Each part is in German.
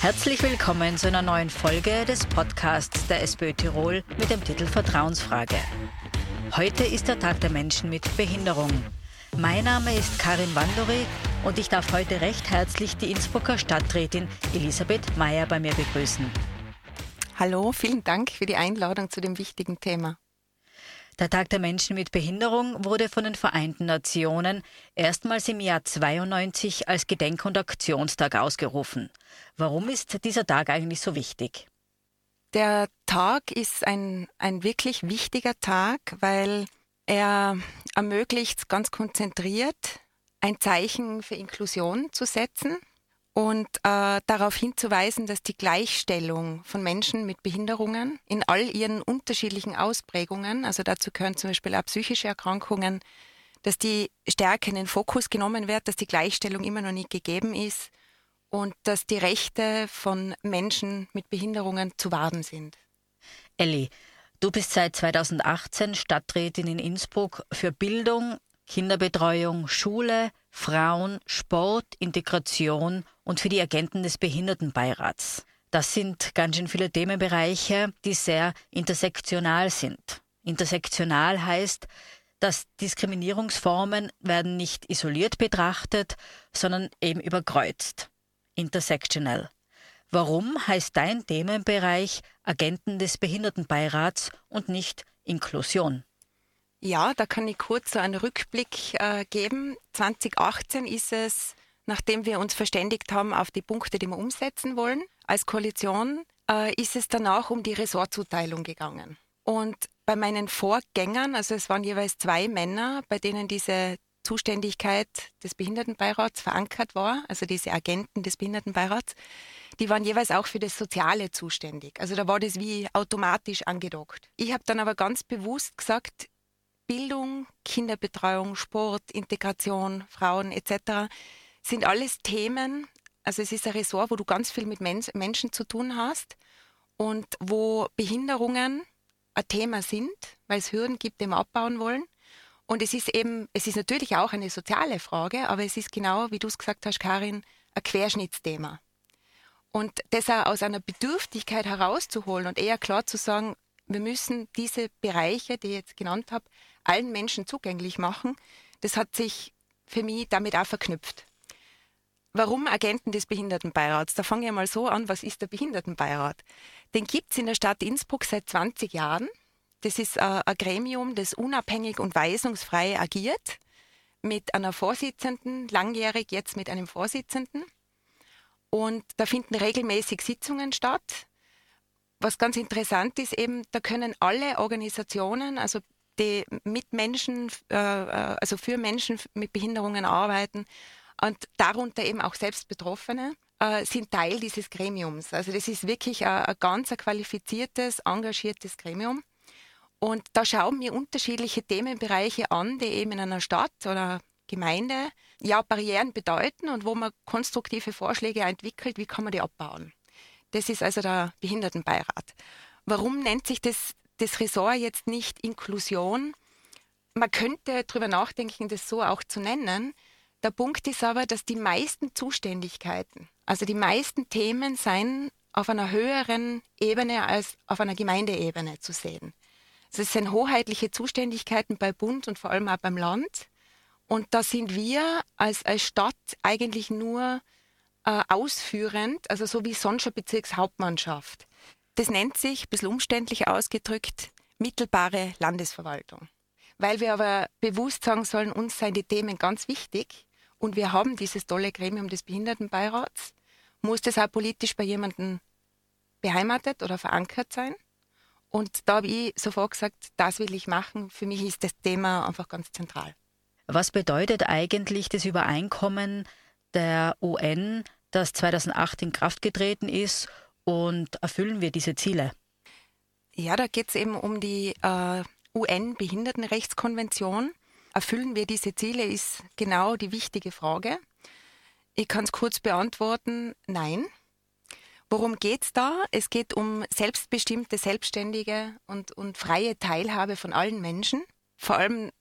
Herzlich willkommen zu einer neuen Folge des Podcasts der SPÖ Tirol mit dem Titel Vertrauensfrage. Heute ist der Tag der Menschen mit Behinderung. Mein Name ist Karin Wandori und ich darf heute recht herzlich die Innsbrucker Stadträtin Elisabeth Meyer bei mir begrüßen. Hallo, vielen Dank für die Einladung zu dem wichtigen Thema. Der Tag der Menschen mit Behinderung wurde von den Vereinten Nationen erstmals im Jahr 92 als Gedenk- und Aktionstag ausgerufen. Warum ist dieser Tag eigentlich so wichtig? Der Tag ist ein, ein wirklich wichtiger Tag, weil er ermöglicht, ganz konzentriert ein Zeichen für Inklusion zu setzen und äh, darauf hinzuweisen, dass die Gleichstellung von Menschen mit Behinderungen in all ihren unterschiedlichen Ausprägungen, also dazu gehören zum Beispiel auch psychische Erkrankungen, dass die stärker in den Fokus genommen wird, dass die Gleichstellung immer noch nicht gegeben ist und dass die Rechte von Menschen mit Behinderungen zu wahren sind. Elli, du bist seit 2018 Stadträtin in Innsbruck für Bildung, Kinderbetreuung, Schule, Frauen, Sport, Integration und für die Agenten des Behindertenbeirats. Das sind ganz schön viele Themenbereiche, die sehr intersektional sind. Intersektional heißt, dass Diskriminierungsformen werden nicht isoliert betrachtet, sondern eben überkreuzt. Intersectional. Warum heißt dein Themenbereich Agenten des Behindertenbeirats und nicht Inklusion? Ja, da kann ich kurz so einen Rückblick äh, geben. 2018 ist es, nachdem wir uns verständigt haben auf die Punkte, die wir umsetzen wollen als Koalition, äh, ist es danach um die Ressortzuteilung gegangen. Und bei meinen Vorgängern, also es waren jeweils zwei Männer, bei denen diese Zuständigkeit des Behindertenbeirats verankert war, also diese Agenten des Behindertenbeirats, die waren jeweils auch für das Soziale zuständig. Also da war das wie automatisch angedockt. Ich habe dann aber ganz bewusst gesagt, Bildung, Kinderbetreuung, Sport, Integration, Frauen etc. sind alles Themen, also es ist ein Ressort, wo du ganz viel mit Men Menschen zu tun hast und wo Behinderungen ein Thema sind, weil es Hürden gibt, die wir abbauen wollen. Und es ist eben, es ist natürlich auch eine soziale Frage, aber es ist genau, wie du es gesagt hast, Karin, ein Querschnittsthema. Und das auch aus einer Bedürftigkeit herauszuholen und eher klar zu sagen, wir müssen diese Bereiche, die ich jetzt genannt habe, allen Menschen zugänglich machen, das hat sich für mich damit auch verknüpft. Warum Agenten des Behindertenbeirats? Da fange ich mal so an, was ist der Behindertenbeirat? Den gibt es in der Stadt Innsbruck seit 20 Jahren. Das ist ein Gremium, das unabhängig und weisungsfrei agiert, mit einer Vorsitzenden, langjährig jetzt mit einem Vorsitzenden. Und da finden regelmäßig Sitzungen statt. Was ganz interessant ist, eben, da können alle Organisationen, also die mit Menschen, äh, äh, also für Menschen mit Behinderungen arbeiten und darunter eben auch selbst Betroffene, äh, sind Teil dieses Gremiums. Also das ist wirklich ein, ein ganz qualifiziertes, engagiertes Gremium. Und da schauen wir unterschiedliche Themenbereiche an, die eben in einer Stadt oder Gemeinde ja Barrieren bedeuten und wo man konstruktive Vorschläge entwickelt, wie kann man die abbauen. Das ist also der Behindertenbeirat. Warum nennt sich das das Ressort jetzt nicht Inklusion. Man könnte darüber nachdenken, das so auch zu nennen. Der Punkt ist aber, dass die meisten Zuständigkeiten, also die meisten Themen seien auf einer höheren Ebene als auf einer Gemeindeebene zu sehen. Also es sind hoheitliche Zuständigkeiten bei Bund und vor allem auch beim Land. Und da sind wir als, als Stadt eigentlich nur äh, ausführend, also so wie sonst schon Bezirkshauptmannschaft. Das nennt sich, ein bisschen umständlich ausgedrückt, mittelbare Landesverwaltung. Weil wir aber bewusst sagen sollen, uns seien die Themen ganz wichtig und wir haben dieses tolle Gremium des Behindertenbeirats, muss das auch politisch bei jemandem beheimatet oder verankert sein. Und da habe ich sofort gesagt, das will ich machen. Für mich ist das Thema einfach ganz zentral. Was bedeutet eigentlich das Übereinkommen der UN, das 2008 in Kraft getreten ist und erfüllen wir diese Ziele? Ja, da geht es eben um die äh, UN-Behindertenrechtskonvention. Erfüllen wir diese Ziele, ist genau die wichtige Frage. Ich kann es kurz beantworten, nein. Worum geht es da? Es geht um selbstbestimmte, selbstständige und, und freie Teilhabe von allen Menschen. Vor allem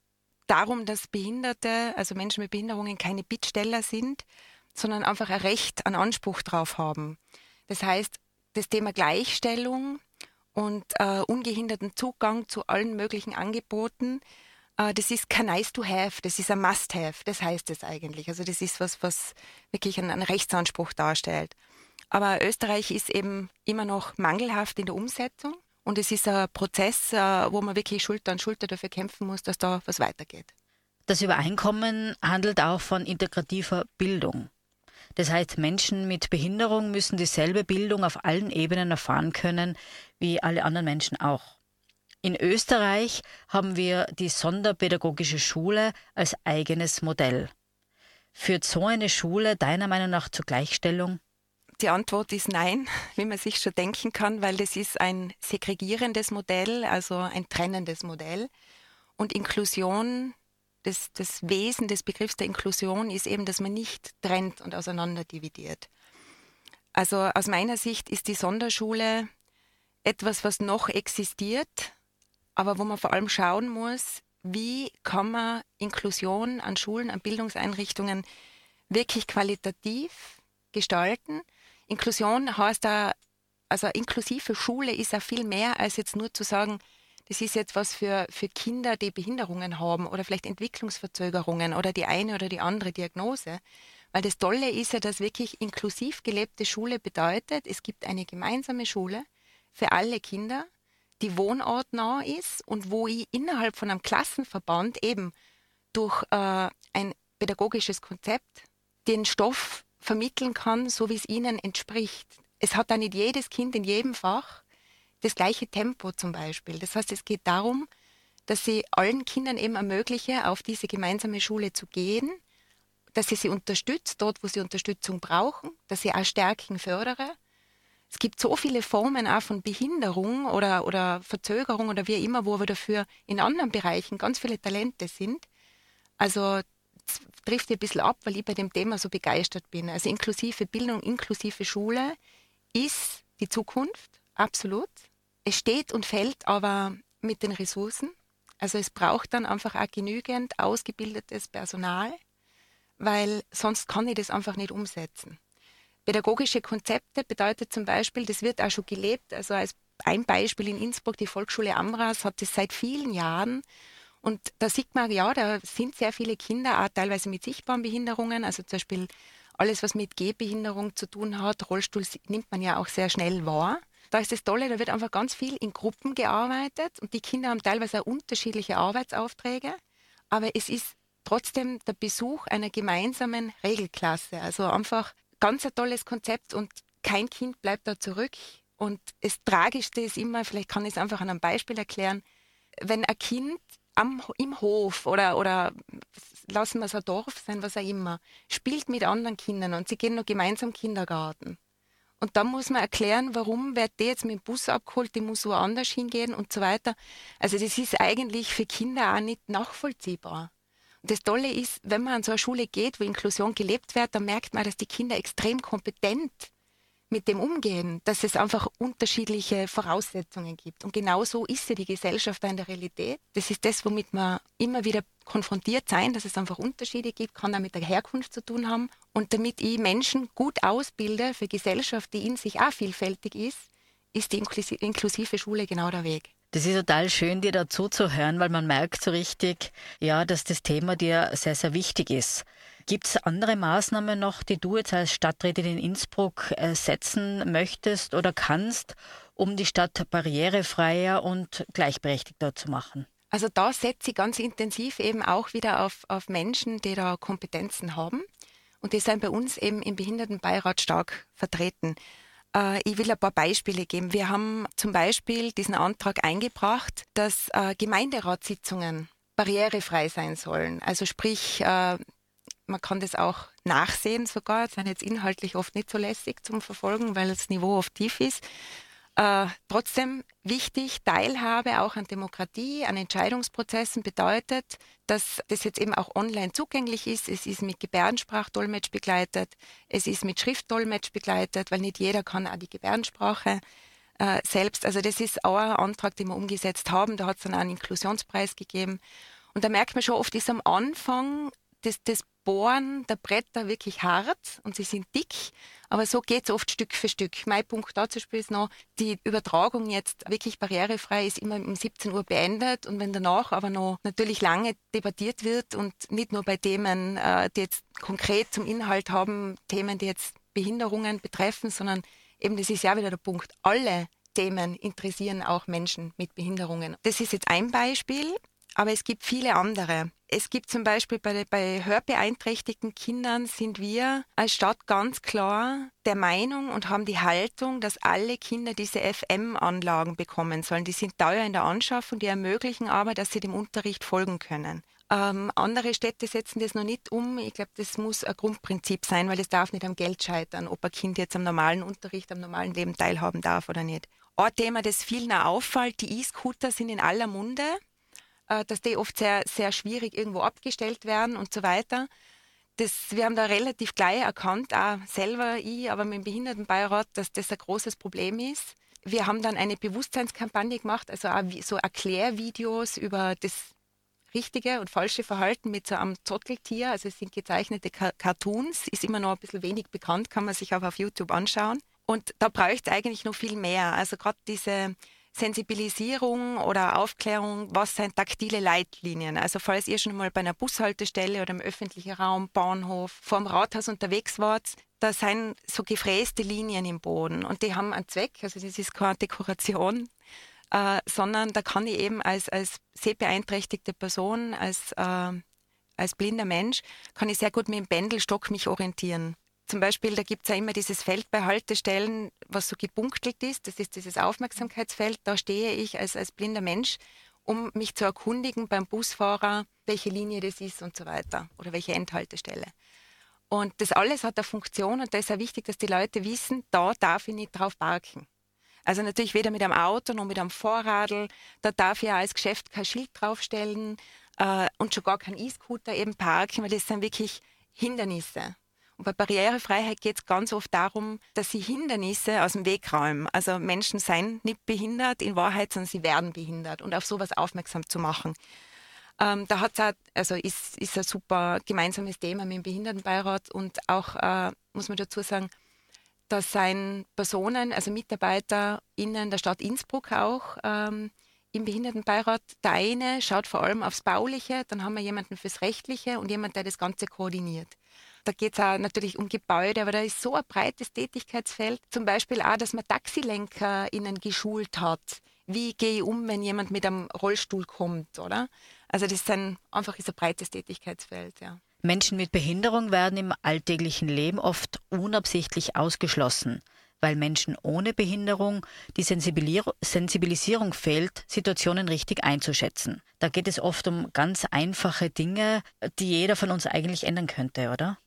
darum, dass Behinderte, also Menschen mit Behinderungen, keine Bittsteller sind, sondern einfach ein Recht, einen Anspruch drauf haben. Das heißt, das Thema Gleichstellung und äh, ungehinderten Zugang zu allen möglichen Angeboten, das ist kein nice to have, das ist ein must have, das heißt es eigentlich. Also das ist was, was wirklich einen, einen Rechtsanspruch darstellt. Aber Österreich ist eben immer noch mangelhaft in der Umsetzung. Und es ist ein Prozess, äh, wo man wirklich Schulter an Schulter dafür kämpfen muss, dass da was weitergeht. Das Übereinkommen handelt auch von integrativer Bildung. Das heißt, Menschen mit Behinderung müssen dieselbe Bildung auf allen Ebenen erfahren können wie alle anderen Menschen auch. In Österreich haben wir die Sonderpädagogische Schule als eigenes Modell. Führt so eine Schule deiner Meinung nach zur Gleichstellung? Die Antwort ist nein, wie man sich schon denken kann, weil das ist ein segregierendes Modell, also ein trennendes Modell. Und Inklusion das, das Wesen des Begriffs der Inklusion ist eben, dass man nicht trennt und auseinander dividiert. Also aus meiner Sicht ist die Sonderschule etwas, was noch existiert, aber wo man vor allem schauen muss, wie kann man Inklusion an Schulen, an Bildungseinrichtungen wirklich qualitativ gestalten. Inklusion heißt da, also inklusive Schule ist ja viel mehr als jetzt nur zu sagen, das ist jetzt was für, für Kinder, die Behinderungen haben oder vielleicht Entwicklungsverzögerungen oder die eine oder die andere Diagnose. Weil das Tolle ist ja, dass wirklich inklusiv gelebte Schule bedeutet, es gibt eine gemeinsame Schule für alle Kinder, die wohnortnah ist und wo ich innerhalb von einem Klassenverband eben durch äh, ein pädagogisches Konzept den Stoff vermitteln kann, so wie es ihnen entspricht. Es hat da nicht jedes Kind in jedem Fach das gleiche Tempo zum Beispiel. Das heißt, es geht darum, dass sie allen Kindern eben ermögliche, auf diese gemeinsame Schule zu gehen, dass sie sie unterstützt, dort, wo sie Unterstützung brauchen, dass sie auch Stärken fördere. Es gibt so viele Formen auch von Behinderung oder, oder Verzögerung oder wie immer, wo wir dafür in anderen Bereichen ganz viele Talente sind. Also trifft ein bisschen ab, weil ich bei dem Thema so begeistert bin. Also inklusive Bildung, inklusive Schule ist die Zukunft absolut. Es steht und fällt aber mit den Ressourcen. Also es braucht dann einfach auch genügend ausgebildetes Personal, weil sonst kann ich das einfach nicht umsetzen. Pädagogische Konzepte bedeutet zum Beispiel, das wird auch schon gelebt, also als ein Beispiel in Innsbruck, die Volksschule Amras hat das seit vielen Jahren und da sieht man, ja, da sind sehr viele Kinder, auch teilweise mit sichtbaren Behinderungen, also zum Beispiel alles, was mit Gehbehinderung zu tun hat, Rollstuhl nimmt man ja auch sehr schnell wahr. Da ist das Tolle, da wird einfach ganz viel in Gruppen gearbeitet und die Kinder haben teilweise auch unterschiedliche Arbeitsaufträge, aber es ist trotzdem der Besuch einer gemeinsamen Regelklasse. Also einfach ganz ein tolles Konzept und kein Kind bleibt da zurück. Und das Tragischste ist immer, vielleicht kann ich es einfach an einem Beispiel erklären, wenn ein Kind am, im Hof oder, oder lassen wir es ein Dorf sein, was auch immer, spielt mit anderen Kindern und sie gehen noch gemeinsam Kindergarten. Und dann muss man erklären, warum wird der jetzt mit dem Bus abgeholt, die muss woanders hingehen und so weiter. Also das ist eigentlich für Kinder auch nicht nachvollziehbar. Das Tolle ist, wenn man an so eine Schule geht, wo Inklusion gelebt wird, dann merkt man, dass die Kinder extrem kompetent mit dem umgehen, dass es einfach unterschiedliche Voraussetzungen gibt. Und genau so ist ja die Gesellschaft in der Realität. Das ist das, womit wir immer wieder konfrontiert sein, dass es einfach Unterschiede gibt, kann auch mit der Herkunft zu tun haben. Und damit ich Menschen gut ausbilde für Gesellschaft, die in sich auch vielfältig ist, ist die inklusive Schule genau der Weg. Das ist total schön, dir dazu zu hören, weil man merkt so richtig, ja, dass das Thema dir sehr, sehr wichtig ist. Gibt es andere Maßnahmen noch, die du jetzt als Stadträtin in Innsbruck äh, setzen möchtest oder kannst, um die Stadt barrierefreier und gleichberechtigter zu machen? Also da setze ich ganz intensiv eben auch wieder auf, auf Menschen, die da Kompetenzen haben. Und die sind bei uns eben im Behindertenbeirat stark vertreten. Äh, ich will ein paar Beispiele geben. Wir haben zum Beispiel diesen Antrag eingebracht, dass äh, Gemeinderatssitzungen barrierefrei sein sollen. Also sprich, äh, man kann das auch nachsehen sogar. Sind jetzt inhaltlich oft nicht so lässig zum Verfolgen, weil das Niveau oft tief ist. Äh, trotzdem wichtig, Teilhabe auch an Demokratie, an Entscheidungsprozessen bedeutet, dass das jetzt eben auch online zugänglich ist. Es ist mit Gebärdensprachdolmetsch begleitet, es ist mit Schriftdolmetsch begleitet, weil nicht jeder kann auch die Gebärdensprache äh, selbst. Also das ist auch ein Antrag, den wir umgesetzt haben. Da hat es dann einen Inklusionspreis gegeben. Und da merkt man schon oft, ist am Anfang das, das Bohren der Bretter wirklich hart und sie sind dick, aber so geht es oft Stück für Stück. Mein Punkt dazu ist noch, die Übertragung jetzt wirklich barrierefrei ist immer um 17 Uhr beendet und wenn danach aber noch natürlich lange debattiert wird und nicht nur bei Themen, äh, die jetzt konkret zum Inhalt haben, Themen, die jetzt Behinderungen betreffen, sondern eben das ist ja wieder der Punkt, alle Themen interessieren auch Menschen mit Behinderungen. Das ist jetzt ein Beispiel, aber es gibt viele andere. Es gibt zum Beispiel bei, bei hörbeeinträchtigten Kindern sind wir als Stadt ganz klar der Meinung und haben die Haltung, dass alle Kinder diese FM-Anlagen bekommen sollen. Die sind teuer in der Anschaffung, die ermöglichen aber, dass sie dem Unterricht folgen können. Ähm, andere Städte setzen das noch nicht um. Ich glaube, das muss ein Grundprinzip sein, weil es darf nicht am Geld scheitern, ob ein Kind jetzt am normalen Unterricht, am normalen Leben teilhaben darf oder nicht. Ein Thema, das vielen auffällt, die E-Scooter sind in aller Munde. Äh, dass die oft sehr, sehr schwierig irgendwo abgestellt werden und so weiter. Das, wir haben da relativ gleich erkannt, auch selber ich, aber mit dem Behindertenbeirat, dass das ein großes Problem ist. Wir haben dann eine Bewusstseinskampagne gemacht, also auch so Erklärvideos über das richtige und falsche Verhalten mit so einem Zotteltier. Also es sind gezeichnete Cartoons, ist immer noch ein bisschen wenig bekannt, kann man sich aber auf YouTube anschauen. Und da bräuchte es eigentlich noch viel mehr. Also gerade diese Sensibilisierung oder Aufklärung, was sind taktile Leitlinien? Also falls ihr schon mal bei einer Bushaltestelle oder im öffentlichen Raum, Bahnhof, vorm Rathaus unterwegs wart, da sind so gefräste Linien im Boden und die haben einen Zweck, also das ist keine Dekoration, äh, sondern da kann ich eben als, als sehbeeinträchtigte Person, als, äh, als blinder Mensch, kann ich sehr gut mit dem Pendelstock mich orientieren. Zum Beispiel, da gibt es ja immer dieses Feld bei Haltestellen, was so gebunktelt ist. Das ist dieses Aufmerksamkeitsfeld. Da stehe ich als, als blinder Mensch, um mich zu erkundigen beim Busfahrer, welche Linie das ist und so weiter oder welche Endhaltestelle. Und das alles hat eine Funktion und da ist ja wichtig, dass die Leute wissen, da darf ich nicht drauf parken. Also natürlich weder mit einem Auto noch mit einem Vorradl. Da darf ich ja als Geschäft kein Schild draufstellen äh, und schon gar kein E-Scooter eben parken, weil das sind wirklich Hindernisse. Und bei Barrierefreiheit geht es ganz oft darum, dass sie Hindernisse aus dem Weg räumen. Also Menschen seien nicht behindert in Wahrheit, sondern sie werden behindert und auf sowas aufmerksam zu machen. Ähm, da hat's auch, also ist, ist ein super gemeinsames Thema mit dem Behindertenbeirat und auch, äh, muss man dazu sagen, da seien Personen, also MitarbeiterInnen der Stadt Innsbruck auch ähm, im Behindertenbeirat. Der eine schaut vor allem aufs Bauliche, dann haben wir jemanden fürs Rechtliche und jemand, der das Ganze koordiniert. Da geht es auch natürlich um Gebäude, aber da ist so ein breites Tätigkeitsfeld. Zum Beispiel auch, dass man TaxilenkerInnen geschult hat. Wie gehe ich um, wenn jemand mit einem Rollstuhl kommt, oder? Also das ist ein, einfach ist ein breites Tätigkeitsfeld, ja. Menschen mit Behinderung werden im alltäglichen Leben oft unabsichtlich ausgeschlossen, weil Menschen ohne Behinderung die Sensibilisierung fehlt, Situationen richtig einzuschätzen. Da geht es oft um ganz einfache Dinge, die jeder von uns eigentlich ändern könnte, oder?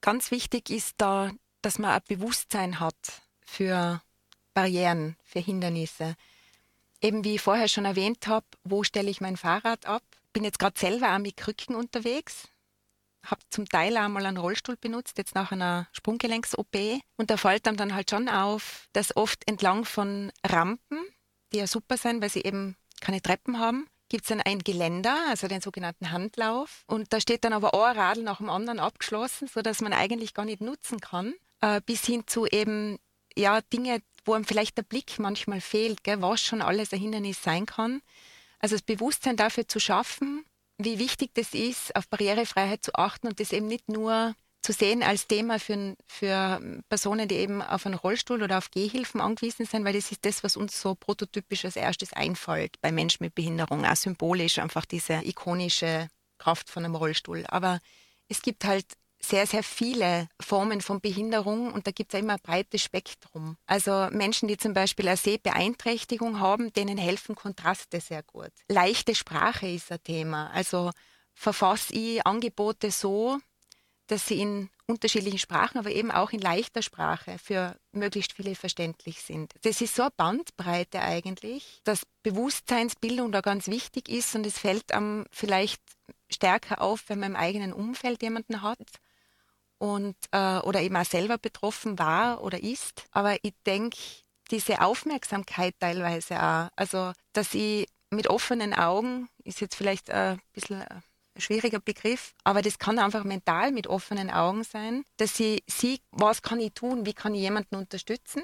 Ganz wichtig ist da, dass man ein Bewusstsein hat für Barrieren, für Hindernisse. Eben wie ich vorher schon erwähnt habe, wo stelle ich mein Fahrrad ab? Bin jetzt gerade selber auch mit Krücken unterwegs, habe zum Teil auch mal einen Rollstuhl benutzt, jetzt nach einer Sprunggelenks-OP. Und da fällt einem dann halt schon auf, dass oft entlang von Rampen, die ja super sind, weil sie eben keine Treppen haben, gibt es dann ein Geländer, also den sogenannten Handlauf. Und da steht dann aber ein Radl nach dem anderen abgeschlossen, sodass man eigentlich gar nicht nutzen kann. Äh, bis hin zu eben ja, Dinge, wo einem vielleicht der Blick manchmal fehlt, gell, was schon alles ein Hindernis sein kann. Also das Bewusstsein dafür zu schaffen, wie wichtig das ist, auf Barrierefreiheit zu achten und das eben nicht nur zu sehen als Thema für, für Personen, die eben auf einen Rollstuhl oder auf Gehhilfen angewiesen sind, weil das ist das, was uns so prototypisch als erstes einfällt bei Menschen mit Behinderung, auch symbolisch einfach diese ikonische Kraft von einem Rollstuhl. Aber es gibt halt sehr, sehr viele Formen von Behinderung und da gibt es immer ein breites Spektrum. Also Menschen, die zum Beispiel eine Sehbeeinträchtigung haben, denen helfen Kontraste sehr gut. Leichte Sprache ist ein Thema. Also verfasse ich Angebote so, dass sie in unterschiedlichen Sprachen, aber eben auch in leichter Sprache für möglichst viele verständlich sind. Das ist so eine Bandbreite eigentlich, dass Bewusstseinsbildung da ganz wichtig ist und es fällt einem vielleicht stärker auf, wenn man im eigenen Umfeld jemanden hat und äh, oder eben auch selber betroffen war oder ist. Aber ich denke, diese Aufmerksamkeit teilweise auch, also dass ich mit offenen Augen, ist jetzt vielleicht ein bisschen schwieriger Begriff, aber das kann einfach mental mit offenen Augen sein, dass sie sieht, was kann ich tun, wie kann ich jemanden unterstützen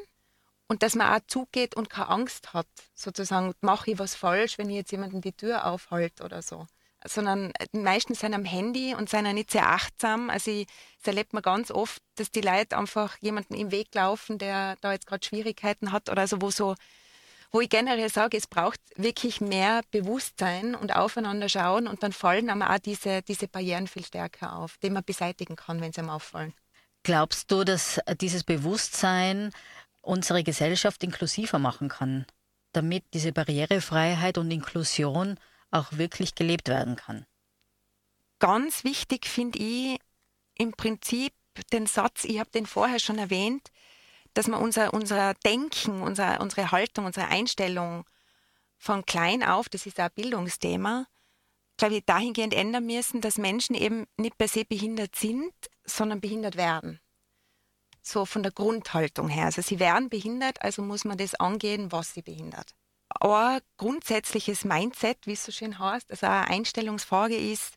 und dass man auch zugeht und keine Angst hat, sozusagen, mache ich was falsch, wenn ich jetzt jemanden die Tür aufhalte oder so sondern die meisten sind am Handy und sind auch nicht sehr achtsam. Also ich, das erlebt man ganz oft, dass die Leute einfach jemanden im Weg laufen, der da jetzt gerade Schwierigkeiten hat oder so, wo so wo ich generell sage, es braucht wirklich mehr Bewusstsein und aufeinander schauen und dann fallen aber auch diese, diese Barrieren viel stärker auf, die man beseitigen kann, wenn sie einem auffallen. Glaubst du, dass dieses Bewusstsein unsere Gesellschaft inklusiver machen kann, damit diese Barrierefreiheit und Inklusion auch wirklich gelebt werden kann. Ganz wichtig finde ich im Prinzip den Satz, ich habe den vorher schon erwähnt, dass wir unser, unser Denken, unser, unsere Haltung, unsere Einstellung von klein auf, das ist auch ein Bildungsthema, glaube ich, dahingehend ändern müssen, dass Menschen eben nicht per se behindert sind, sondern behindert werden. So von der Grundhaltung her. Also sie werden behindert, also muss man das angehen, was sie behindert ein grundsätzliches Mindset, wie es so schön heißt, also eine Einstellungsfrage ist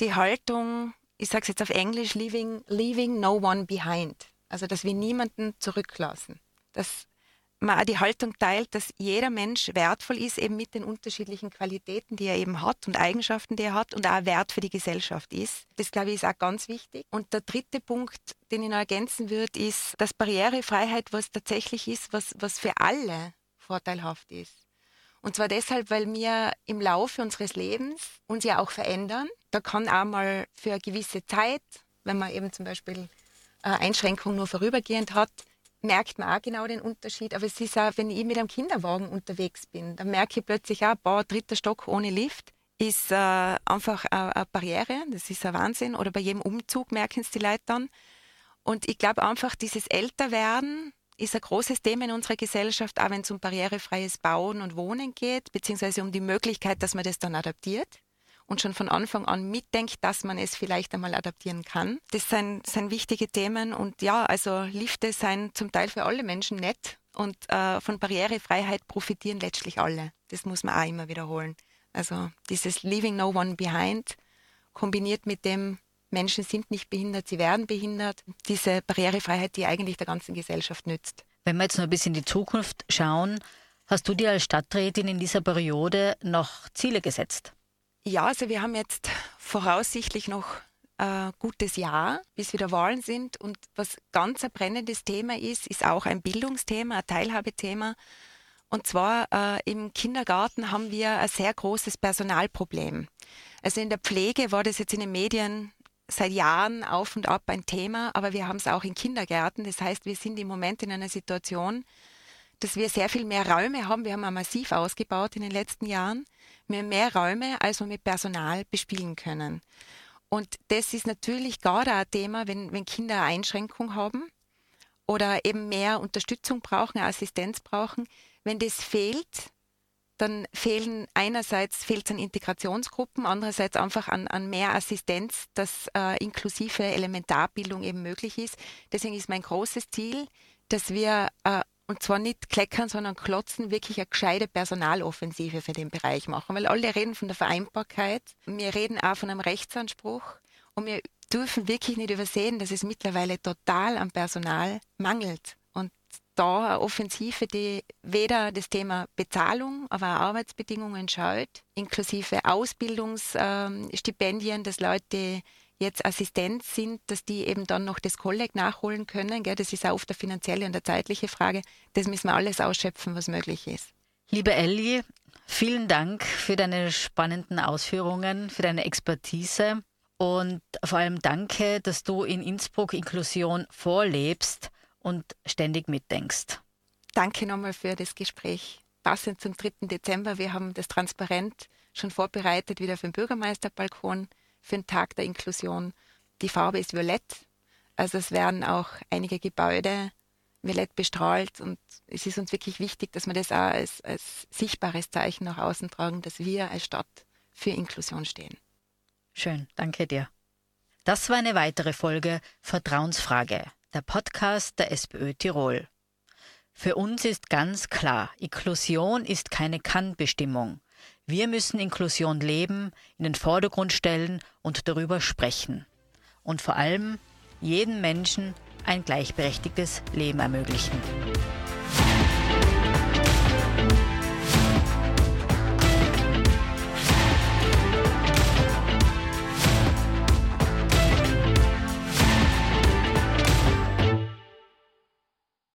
die Haltung, ich sage es jetzt auf Englisch, leaving, leaving no one behind. Also, dass wir niemanden zurücklassen. Dass man auch die Haltung teilt, dass jeder Mensch wertvoll ist, eben mit den unterschiedlichen Qualitäten, die er eben hat und Eigenschaften, die er hat und auch Wert für die Gesellschaft ist. Das, glaube ich, ist auch ganz wichtig. Und der dritte Punkt, den ich noch ergänzen würde, ist, dass Barrierefreiheit was tatsächlich ist, was, was für alle vorteilhaft ist. Und zwar deshalb, weil wir im Laufe unseres Lebens uns ja auch verändern. Da kann auch mal für eine gewisse Zeit, wenn man eben zum Beispiel Einschränkung nur vorübergehend hat, merkt man auch genau den Unterschied. Aber es ist auch, wenn ich mit einem Kinderwagen unterwegs bin, dann merke ich plötzlich auch, boah, dritter Stock ohne Lift ist äh, einfach eine Barriere. Das ist ein Wahnsinn. Oder bei jedem Umzug merken es die Leute dann. Und ich glaube einfach, dieses Älterwerden ist ein großes Thema in unserer Gesellschaft, auch wenn es um barrierefreies Bauen und Wohnen geht, beziehungsweise um die Möglichkeit, dass man das dann adaptiert und schon von Anfang an mitdenkt, dass man es vielleicht einmal adaptieren kann. Das sind, sind wichtige Themen und ja, also Lifte sind zum Teil für alle Menschen nett und äh, von Barrierefreiheit profitieren letztlich alle. Das muss man auch immer wiederholen. Also dieses Leaving No One Behind kombiniert mit dem Menschen sind nicht behindert, sie werden behindert. Diese Barrierefreiheit, die eigentlich der ganzen Gesellschaft nützt. Wenn wir jetzt noch ein bisschen in die Zukunft schauen, hast du dir als Stadträtin in dieser Periode noch Ziele gesetzt? Ja, also wir haben jetzt voraussichtlich noch ein gutes Jahr, bis wieder Wahlen sind. Und was ganz ein brennendes Thema ist, ist auch ein Bildungsthema, ein Teilhabethema. Und zwar äh, im Kindergarten haben wir ein sehr großes Personalproblem. Also in der Pflege war das jetzt in den Medien seit Jahren auf und ab ein Thema, aber wir haben es auch in Kindergärten. Das heißt, wir sind im Moment in einer Situation, dass wir sehr viel mehr Räume haben. Wir haben auch massiv ausgebaut in den letzten Jahren. Wir mehr Räume, als wir mit Personal bespielen können. Und das ist natürlich gerade ein Thema, wenn, wenn Kinder eine Einschränkung haben oder eben mehr Unterstützung brauchen, Assistenz brauchen. Wenn das fehlt, dann fehlen einerseits fehlt an Integrationsgruppen, andererseits einfach an, an mehr Assistenz, dass äh, inklusive Elementarbildung eben möglich ist. Deswegen ist mein großes Ziel, dass wir äh, und zwar nicht kleckern, sondern klotzen, wirklich eine gescheite Personaloffensive für den Bereich machen. Weil alle reden von der Vereinbarkeit, wir reden auch von einem Rechtsanspruch. Und wir dürfen wirklich nicht übersehen, dass es mittlerweile total am Personal mangelt. Da eine Offensive, die weder das Thema Bezahlung, aber auch Arbeitsbedingungen schaut, inklusive Ausbildungsstipendien, dass Leute jetzt Assistent sind, dass die eben dann noch das Kolleg nachholen können. Gell? Das ist auch oft eine finanzielle und eine zeitliche Frage. Das müssen wir alles ausschöpfen, was möglich ist. Liebe Ellie, vielen Dank für deine spannenden Ausführungen, für deine Expertise und vor allem danke, dass du in Innsbruck Inklusion vorlebst und ständig mitdenkst. Danke nochmal für das Gespräch. Passend zum 3. Dezember. Wir haben das transparent schon vorbereitet, wieder für den Bürgermeisterbalkon, für den Tag der Inklusion. Die Farbe ist violett. Also es werden auch einige Gebäude violett bestrahlt und es ist uns wirklich wichtig, dass wir das auch als, als sichtbares Zeichen nach außen tragen, dass wir als Stadt für Inklusion stehen. Schön, danke dir. Das war eine weitere Folge Vertrauensfrage der Podcast der SPÖ Tirol. Für uns ist ganz klar, Inklusion ist keine Kannbestimmung. Wir müssen Inklusion leben, in den Vordergrund stellen und darüber sprechen. Und vor allem jedem Menschen ein gleichberechtigtes Leben ermöglichen.